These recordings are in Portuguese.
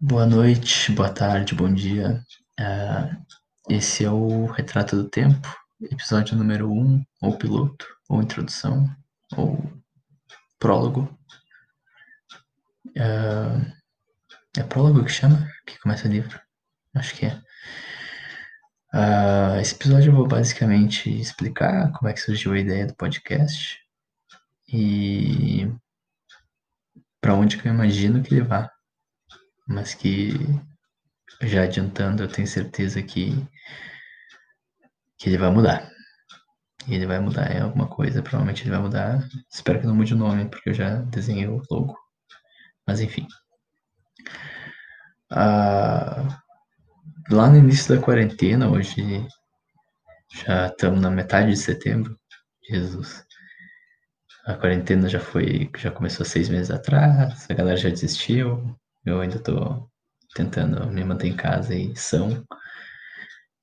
Boa noite, boa tarde, bom dia. Uh, esse é o Retrato do Tempo, episódio número 1, um, ou piloto, ou introdução, ou prólogo. Uh, é prólogo que chama? Que começa o livro? Acho que é. Uh, esse episódio eu vou basicamente explicar como é que surgiu a ideia do podcast e para onde que eu imagino que ele mas que já adiantando, eu tenho certeza que que ele vai mudar. Ele vai mudar em alguma coisa, provavelmente ele vai mudar. Espero que não mude o nome, porque eu já desenhei o logo. Mas enfim. Ah, lá no início da quarentena, hoje já estamos na metade de setembro. Jesus. A quarentena já foi, já começou seis meses atrás, a galera já desistiu, eu ainda tô tentando me manter em casa e são.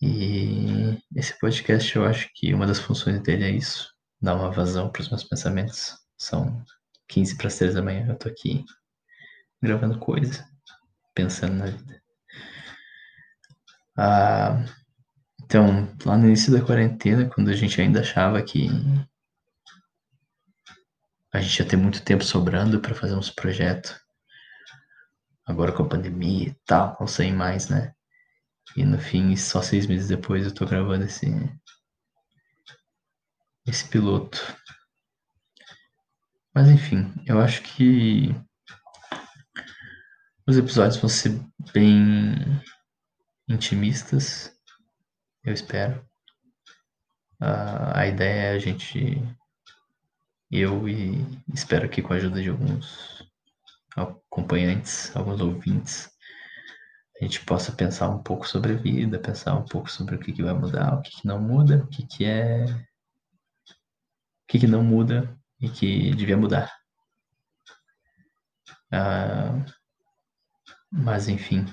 E esse podcast eu acho que uma das funções dele é isso, dar uma vazão para os meus pensamentos. São 15 para as 3 da manhã, eu tô aqui gravando coisa, pensando na vida. Ah, então, lá no início da quarentena, quando a gente ainda achava que a gente ia ter muito tempo sobrando para fazer uns projetos, agora com a pandemia e tal, não sei mais, né? E no fim, só seis meses depois eu tô gravando esse, esse piloto. Mas enfim, eu acho que os episódios vão ser bem intimistas, eu espero. Uh, a ideia é a gente, eu e espero que com a ajuda de alguns acompanhantes, alguns ouvintes, a gente possa pensar um pouco sobre a vida, pensar um pouco sobre o que, que vai mudar, o que, que não muda, o que, que é. o que, que não muda e que devia mudar. Ah, mas enfim.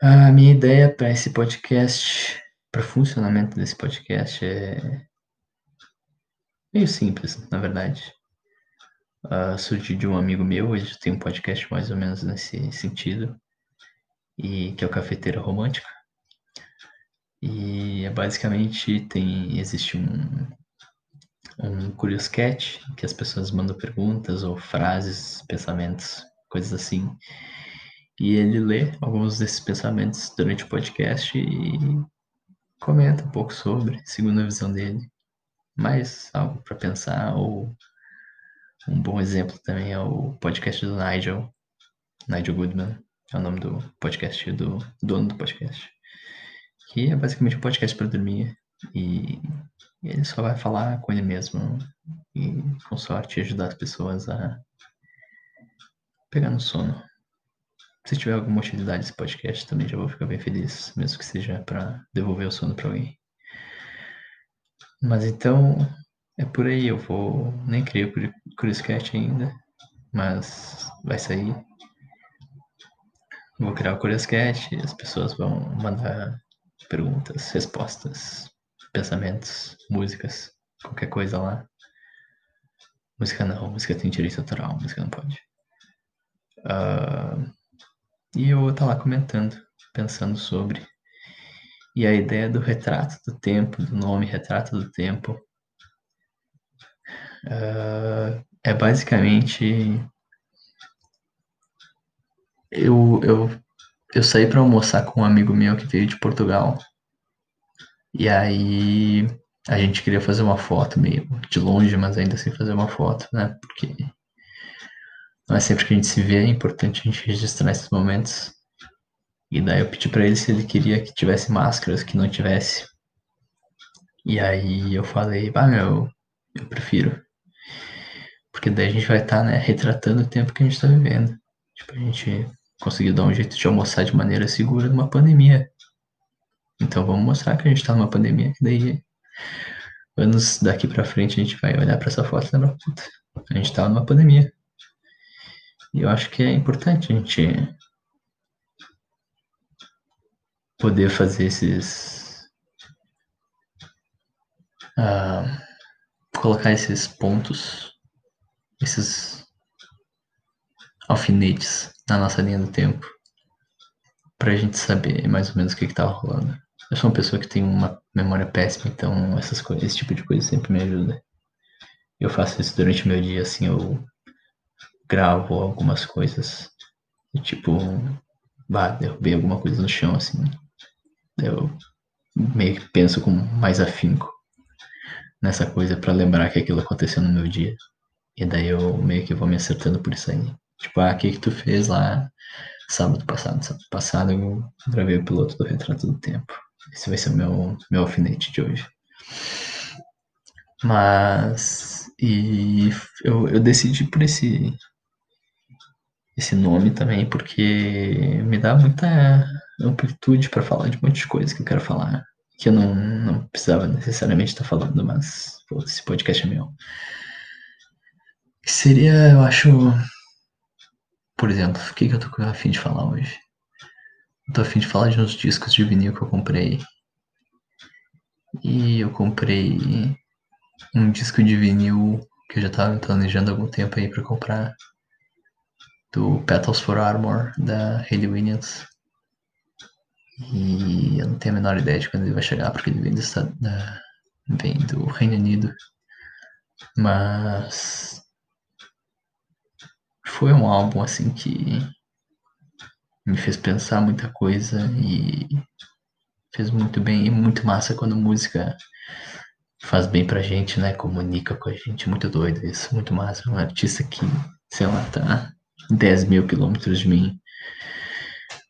A minha ideia para esse podcast, para o funcionamento desse podcast é meio simples, na verdade uh, surgiu de um amigo meu, ele tem um podcast mais ou menos nesse sentido, e que é o Cafeteira Romântica. E é basicamente tem existe um um Curious Cat, que as pessoas mandam perguntas ou frases, pensamentos, coisas assim. E ele lê alguns desses pensamentos durante o podcast e comenta um pouco sobre, segundo a visão dele. Mais algo para pensar ou um bom exemplo também é o podcast do Nigel, Nigel Goodman, é o nome do podcast, do dono do podcast. Que é basicamente um podcast para dormir e ele só vai falar com ele mesmo e, com sorte, ajudar as pessoas a pegar no sono. Se tiver alguma utilidade esse podcast, também já vou ficar bem feliz, mesmo que seja para devolver o sono para alguém. Mas então, é por aí, eu vou. Nem criei o Curious Cat ainda, mas vai sair. Vou criar o Curious Cat, as pessoas vão mandar perguntas, respostas, pensamentos, músicas, qualquer coisa lá. Música não, música tem direito autoral, música não pode. Uh, e eu vou estar tá lá comentando, pensando sobre. E a ideia do retrato do tempo, do nome Retrato do Tempo, Uh, é basicamente. Eu, eu, eu saí para almoçar com um amigo meu que veio de Portugal. E aí a gente queria fazer uma foto meio de longe, mas ainda assim fazer uma foto, né? Porque não é sempre que a gente se vê, é importante a gente registrar esses momentos. E daí eu pedi para ele se ele queria que tivesse máscaras, que não tivesse. E aí eu falei, bah meu, eu prefiro. Porque daí a gente vai estar, tá, né, retratando o tempo que a gente está vivendo. Tipo, a gente conseguiu dar um jeito de almoçar de maneira segura numa pandemia. Então vamos mostrar que a gente está numa pandemia, que daí anos daqui para frente a gente vai olhar para essa foto e lembrar, puta, a gente estava numa pandemia. E eu acho que é importante a gente poder fazer esses. Uh, colocar esses pontos esses alfinetes na nossa linha do tempo pra gente saber mais ou menos o que tava rolando. Eu sou uma pessoa que tem uma memória péssima, então essas coisas, esse tipo de coisa sempre me ajuda. Eu faço isso durante o meu dia, assim, eu gravo algumas coisas. tipo, bah, derrubei alguma coisa no chão, assim. Eu meio que penso com mais afinco nessa coisa para lembrar que aquilo aconteceu no meu dia. E daí eu meio que vou me acertando por isso aí. Tipo, ah, o que que tu fez lá sábado passado? Sábado passado eu gravei o piloto do Retrato do Tempo. Esse vai ser o meu, meu alfinete de hoje. Mas. E eu, eu decidi por esse, esse nome também, porque me dá muita amplitude para falar de um monte de coisa que eu quero falar. Que eu não, não precisava necessariamente estar falando, mas pô, esse podcast é meu. Seria, eu acho. Por exemplo, o que, que eu tô a fim de falar hoje? Eu tô a fim de falar de uns discos de vinil que eu comprei. E eu comprei um disco de vinil que eu já tava planejando há algum tempo aí pra comprar. Do Petals for Armor, da Hayley Williams. E eu não tenho a menor ideia de quando ele vai chegar, porque ele vem do, da, vem do Reino Unido. Mas foi um álbum assim que me fez pensar muita coisa e fez muito bem e muito massa quando música faz bem pra gente, né? Comunica com a gente, muito doido isso, muito massa. Um artista que, sei lá, tá 10 mil quilômetros de mim,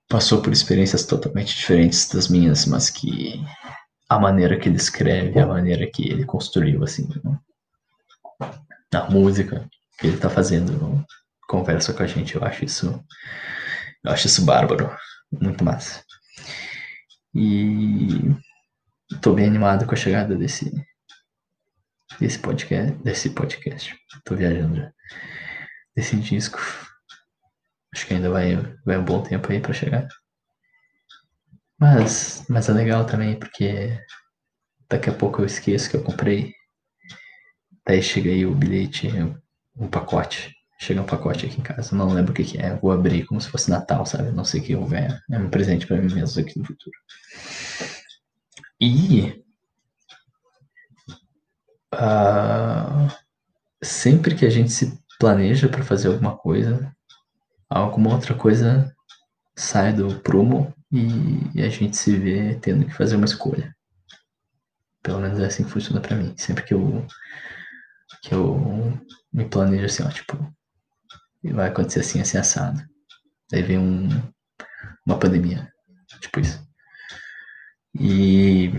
passou por experiências totalmente diferentes das minhas, mas que a maneira que ele escreve, a maneira que ele construiu, assim, né? a música que ele tá fazendo conversa com a gente. Eu acho isso. Eu acho isso bárbaro. Muito massa. E tô bem animado com a chegada desse. Desse podcast. Desse podcast. Tô viajando já. Desse disco. Acho que ainda vai, vai um bom tempo aí pra chegar. Mas, mas é legal também, porque daqui a pouco eu esqueço que eu comprei. Daí chega aí o bilhete, um pacote Chega um pacote aqui em casa, não lembro o que, que é. Vou abrir como se fosse Natal, sabe? Não sei o que eu. É um presente para mim mesmo aqui no futuro. E. Uh, sempre que a gente se planeja para fazer alguma coisa, alguma outra coisa sai do prumo e, e a gente se vê tendo que fazer uma escolha. Pelo menos é assim que funciona para mim. Sempre que eu que eu me planejo assim, ó, tipo, e vai acontecer assim, assim, assado. Daí vem um, uma pandemia, tipo isso. E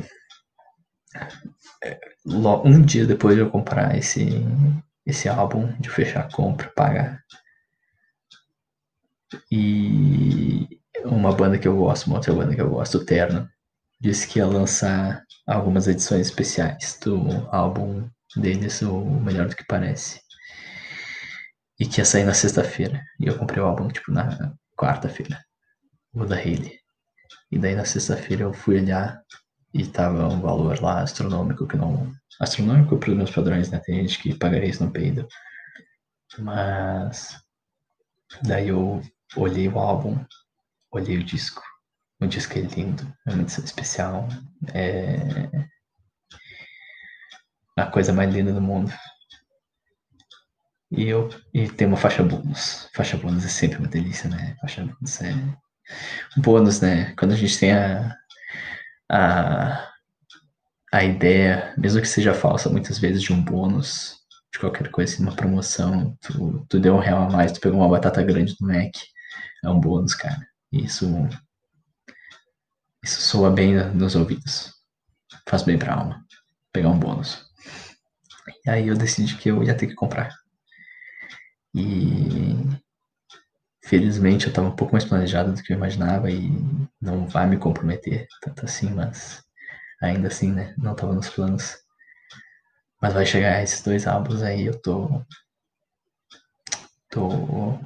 um dia depois de eu comprar esse, esse álbum, de fechar a compra, pagar. E uma banda que eu gosto, uma outra banda que eu gosto, o Terno, disse que ia lançar algumas edições especiais do álbum deles, o Melhor do que Parece e que ia sair na sexta-feira. E eu comprei o álbum, tipo, na quarta-feira. O da Hayley. E daí na sexta-feira eu fui olhar e tava um valor lá astronômico que não. Astronômico para os meus padrões, né? Tem gente que pagaria isso no peido. Mas. Daí eu olhei o álbum, olhei o disco. O disco é lindo, é edição especial. É. A coisa mais linda do mundo. E, eu, e tem uma faixa bônus. Faixa bônus é sempre uma delícia, né? Faixa bônus é um bônus, né? Quando a gente tem a, a, a ideia, mesmo que seja falsa, muitas vezes de um bônus, de qualquer coisa, assim, uma promoção, tu, tu deu um real a mais, tu pegou uma batata grande do Mac, é um bônus, cara. Isso, isso soa bem nos ouvidos. Faz bem pra alma. Pegar um bônus. E aí eu decidi que eu ia ter que comprar. E felizmente eu estava um pouco mais planejado do que eu imaginava e não vai me comprometer tanto assim, mas ainda assim, né? Não estava nos planos. Mas vai chegar esses dois álbuns aí, eu tô. tô.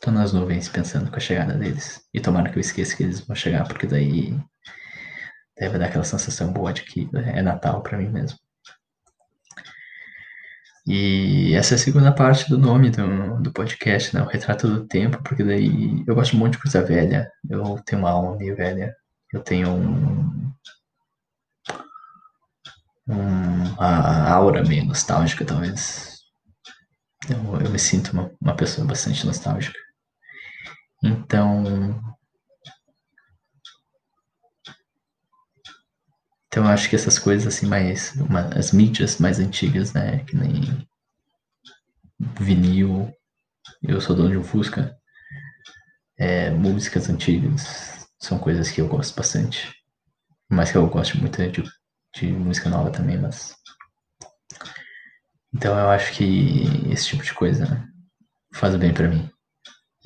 tô nas nuvens pensando com a chegada deles. E tomara que eu esqueça que eles vão chegar, porque daí. deve dar aquela sensação boa de que é Natal para mim mesmo. E essa é a segunda parte do nome do, do podcast, né? O Retrato do Tempo, porque daí eu gosto muito de coisa velha. Eu tenho uma alma meio velha. Eu tenho um, uma aura meio nostálgica, talvez. Eu, eu me sinto uma, uma pessoa bastante nostálgica. Então. Então eu acho que essas coisas assim mais. Uma, as mídias mais antigas, né? Que nem vinil. Eu sou dono de um Fusca. É, músicas antigas são coisas que eu gosto bastante. Mas que eu gosto muito de de música nova também, mas. Então eu acho que esse tipo de coisa faz bem para mim.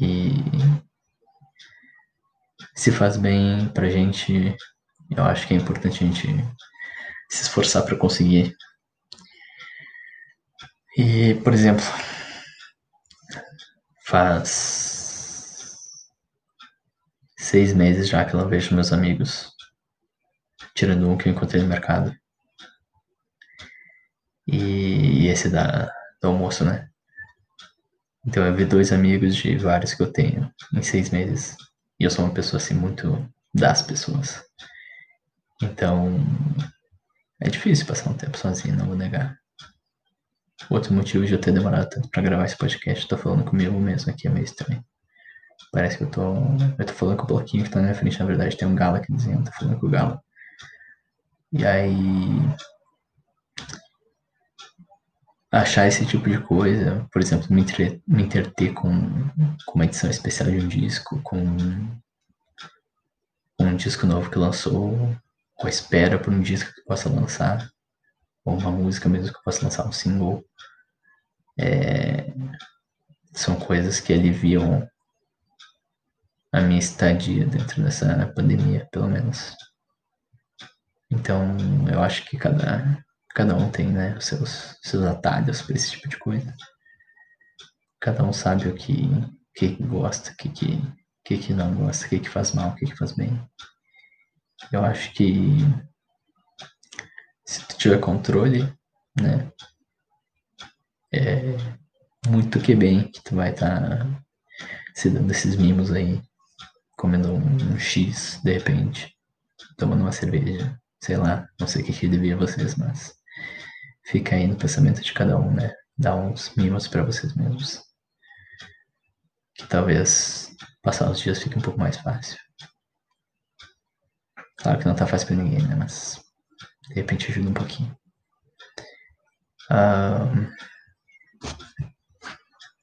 E se faz bem pra gente, eu acho que é importante a gente se esforçar para conseguir. E, por exemplo, faz seis meses já que eu não vejo meus amigos tirando um que eu encontrei no mercado. E esse da, do almoço, né? Então eu vi dois amigos de vários que eu tenho em seis meses. E eu sou uma pessoa assim muito das pessoas. Então é difícil passar um tempo sozinho, não vou negar. Outro motivo de eu ter demorado tanto pra gravar esse podcast, eu tô falando comigo mesmo aqui é meio estranho. Parece que eu tô. Eu tô falando com o bloquinho que tá na minha frente, na verdade tem um galo aqui dizendo, tô falando com o galo. E aí achar esse tipo de coisa, por exemplo, me, entre, me interter com, com uma edição especial de um disco, com um disco novo que lançou, ou a espera por um disco que possa lançar, ou uma música mesmo que possa lançar um single. É, são coisas que aliviam a minha estadia dentro dessa pandemia, pelo menos. Então, eu acho que cada, cada um tem né, os seus, seus atalhos para esse tipo de coisa. Cada um sabe o que, que gosta, o que, que, que não gosta, o que, que faz mal, o que, que faz bem. Eu acho que se tu tiver controle, né, é muito que bem que tu vai estar tá se dando esses mimos aí, comendo um, um X de repente, tomando uma cerveja, sei lá, não sei o que, que devia vocês, mas fica aí no pensamento de cada um, né? Dá uns mimos para vocês mesmos. Que talvez passar os dias fique um pouco mais fácil. Claro que não tá fácil pra ninguém, né? Mas de repente ajuda um pouquinho.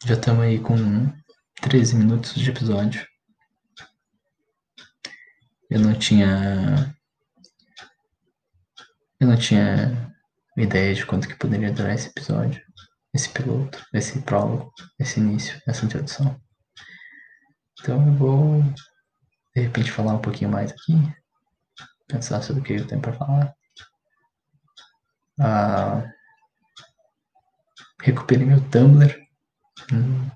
Já estamos aí com 13 minutos de episódio. Eu não tinha eu não tinha ideia de quanto que poderia durar esse episódio, esse piloto, esse prólogo, esse início, essa introdução. Então eu vou de repente falar um pouquinho mais aqui, pensar sobre o que eu tenho para falar. Ah, recuperei meu Tumblr, hum,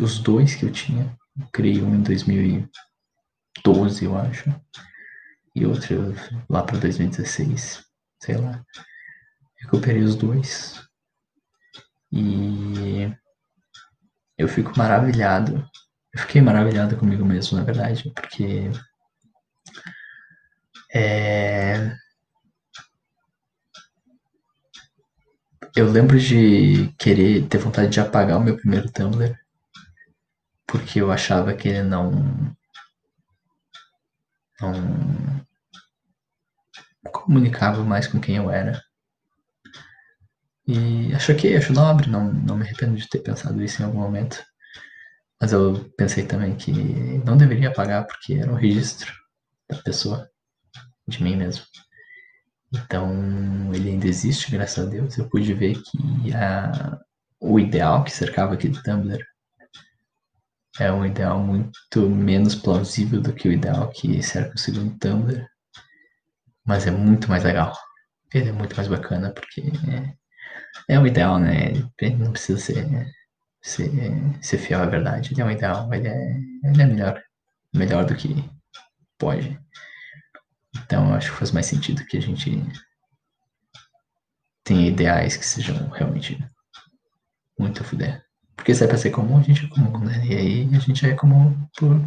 os dois que eu tinha. Eu criei um em 2012, eu acho, e outro lá para 2016 sei lá. Recuperei os dois. E eu fico maravilhado. Eu fiquei maravilhado comigo mesmo, na verdade, porque é... eu lembro de querer ter vontade de apagar o meu primeiro Tumblr porque eu achava que ele não não comunicava mais com quem eu era. E acho que acho nobre, não, não me arrependo de ter pensado isso em algum momento. Mas eu pensei também que não deveria apagar porque era um registro da pessoa, de mim mesmo. Então ele ainda existe, graças a Deus. Eu pude ver que a, o ideal que cercava aquele Tumblr é um ideal muito menos plausível do que o ideal que cerca o segundo Tumblr mas é muito mais legal. Ele é muito mais bacana porque é, é o ideal, né? Ele não precisa ser, ser, ser fiel à verdade. Ele é um ideal, ele é, ele é melhor, melhor do que pode. Então acho que faz mais sentido que a gente tenha ideais que sejam realmente muito a fuder. Porque se é pra ser comum, a gente é comum, né? E aí a gente é comum por,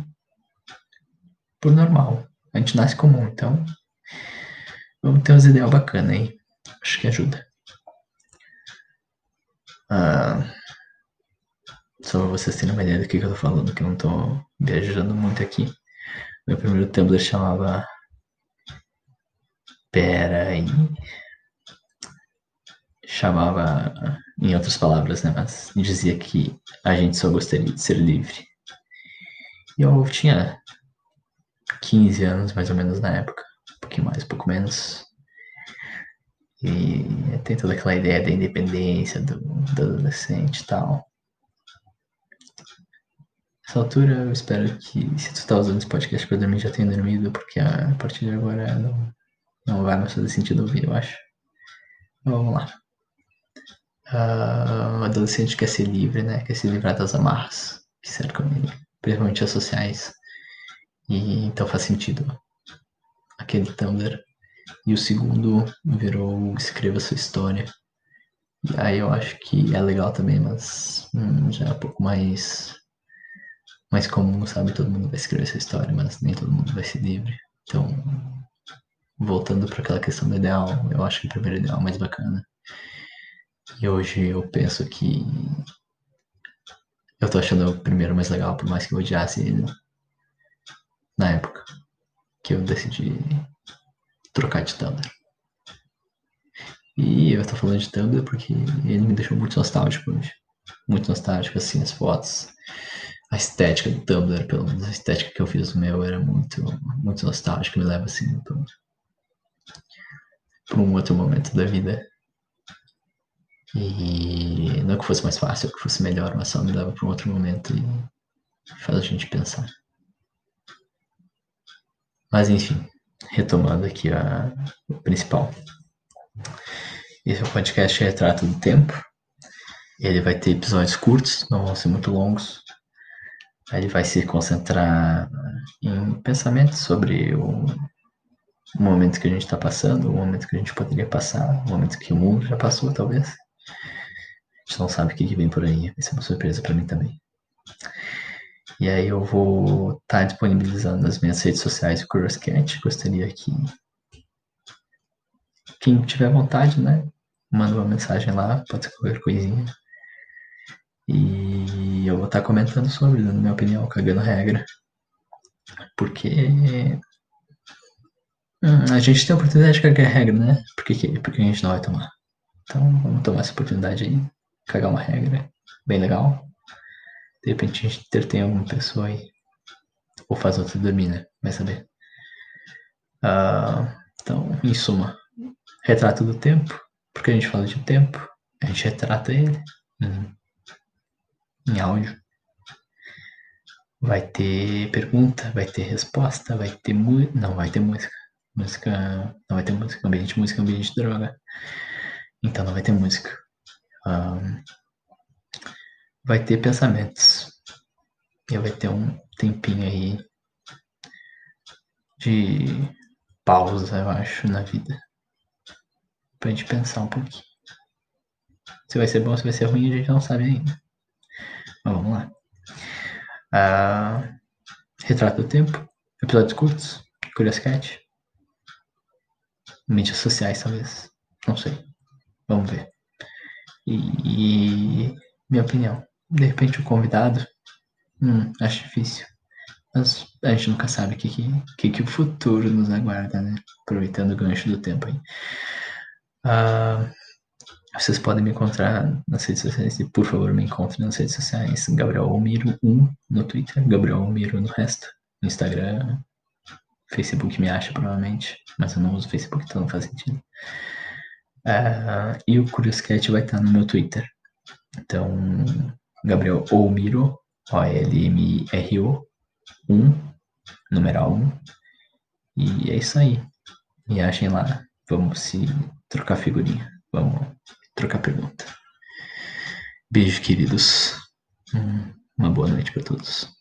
por normal. A gente nasce comum, então vamos ter uns ideal bacana aí. Acho que ajuda. Ah, só pra vocês terem uma ideia do que, que eu tô falando, que eu não tô viajando muito aqui. Meu primeiro Tumblr chamava. Pera aí. Chamava, em outras palavras, né? Mas dizia que a gente só gostaria de ser livre. E eu tinha 15 anos, mais ou menos, na época. Um pouquinho mais, um pouco menos. E tem toda aquela ideia da independência do, do adolescente e tal. Nessa altura, eu espero que, se tu tá usando esse podcast pra dormir, já tenha dormido, porque a partir de agora não, não vai mais fazer sentido ouvir, eu acho. Então, vamos lá. Uh, o adolescente quer ser livre, né? Quer se livrar das amarras que cercam ele, principalmente as sociais. E então faz sentido aquele Tumblr e o segundo virou Escreva Sua História. E aí eu acho que é legal também, mas hum, já é um pouco mais, mais comum, sabe? Todo mundo vai escrever sua história, mas nem todo mundo vai ser livre. Então, voltando para aquela questão do ideal, eu acho que o primeiro ideal é mais bacana. E hoje eu penso que eu tô achando o primeiro mais legal, por mais que eu odiasse ele na época que eu decidi trocar de Tumblr. E eu tô falando de Tumblr porque ele me deixou muito nostálgico hoje. Muito nostálgico, assim, as fotos. A estética do Tumblr, pelo menos a estética que eu fiz no meu, era muito, muito nostálgica. Me leva, assim, para um outro momento da vida. E não que fosse mais fácil, que fosse melhor, mas só me leva para um outro momento e faz a gente pensar. Mas enfim, retomando aqui a, o principal. Esse é o podcast Retrato do Tempo. Ele vai ter episódios curtos, não vão ser muito longos. Ele vai se concentrar em pensamentos sobre o, o momento que a gente está passando, o momento que a gente poderia passar, o momento que o mundo já passou, talvez. A gente não sabe o que, vem por aí, vai ser uma surpresa para mim também. E aí eu vou estar tá disponibilizando nas minhas redes sociais o Curioscat. Gostaria que quem tiver vontade, né, manda uma mensagem lá, pode ser qualquer coisinha. E eu vou estar tá comentando sobre, dando minha opinião, cagando regra. Porque hum, a gente tem a oportunidade de cagar regra, né? Por que, porque a gente não vai tomar? Então vamos tomar essa oportunidade aí, cagar uma regra bem legal. De repente a gente entretém alguma pessoa aí. Ou faz outra dormir, né? Vai saber. Uh, então, em suma, retrato do tempo. Porque a gente fala de tempo, a gente retrata ele em, em áudio. Vai ter pergunta, vai ter resposta, vai ter música. Não, vai ter música. Música. Não vai ter música. Ambiente de música, ambiente de droga. Então não vai ter música. Um, vai ter pensamentos. E vai ter um tempinho aí de pausa, eu acho, na vida. Pra gente pensar um pouquinho. Se vai ser bom, se vai ser ruim, a gente não sabe ainda. Mas vamos lá. Ah, retrato do tempo. Episódios curtos. Curious Cat. Mídias sociais, talvez. Não sei. Vamos ver. E, e minha opinião de repente o convidado, hum, acho difícil. Mas a gente nunca sabe o que, que, que, o futuro nos aguarda, né? Aproveitando o gancho do tempo aí. Uh, vocês podem me encontrar nas redes sociais e, por favor, me encontrem nas redes sociais. Gabriel Almiro 1 no Twitter, Gabriel Almiro no resto. No Instagram, Facebook me acha provavelmente, mas eu não uso Facebook, então não faz sentido. Uh, e o Curioscat vai estar no meu Twitter. Então, Gabriel Olmiro, O-L-M-I-R-O, 1, numeral 1. E é isso aí. Me achem lá. Vamos se trocar figurinha. Vamos trocar pergunta. Beijo, queridos. Hum, uma boa noite para todos.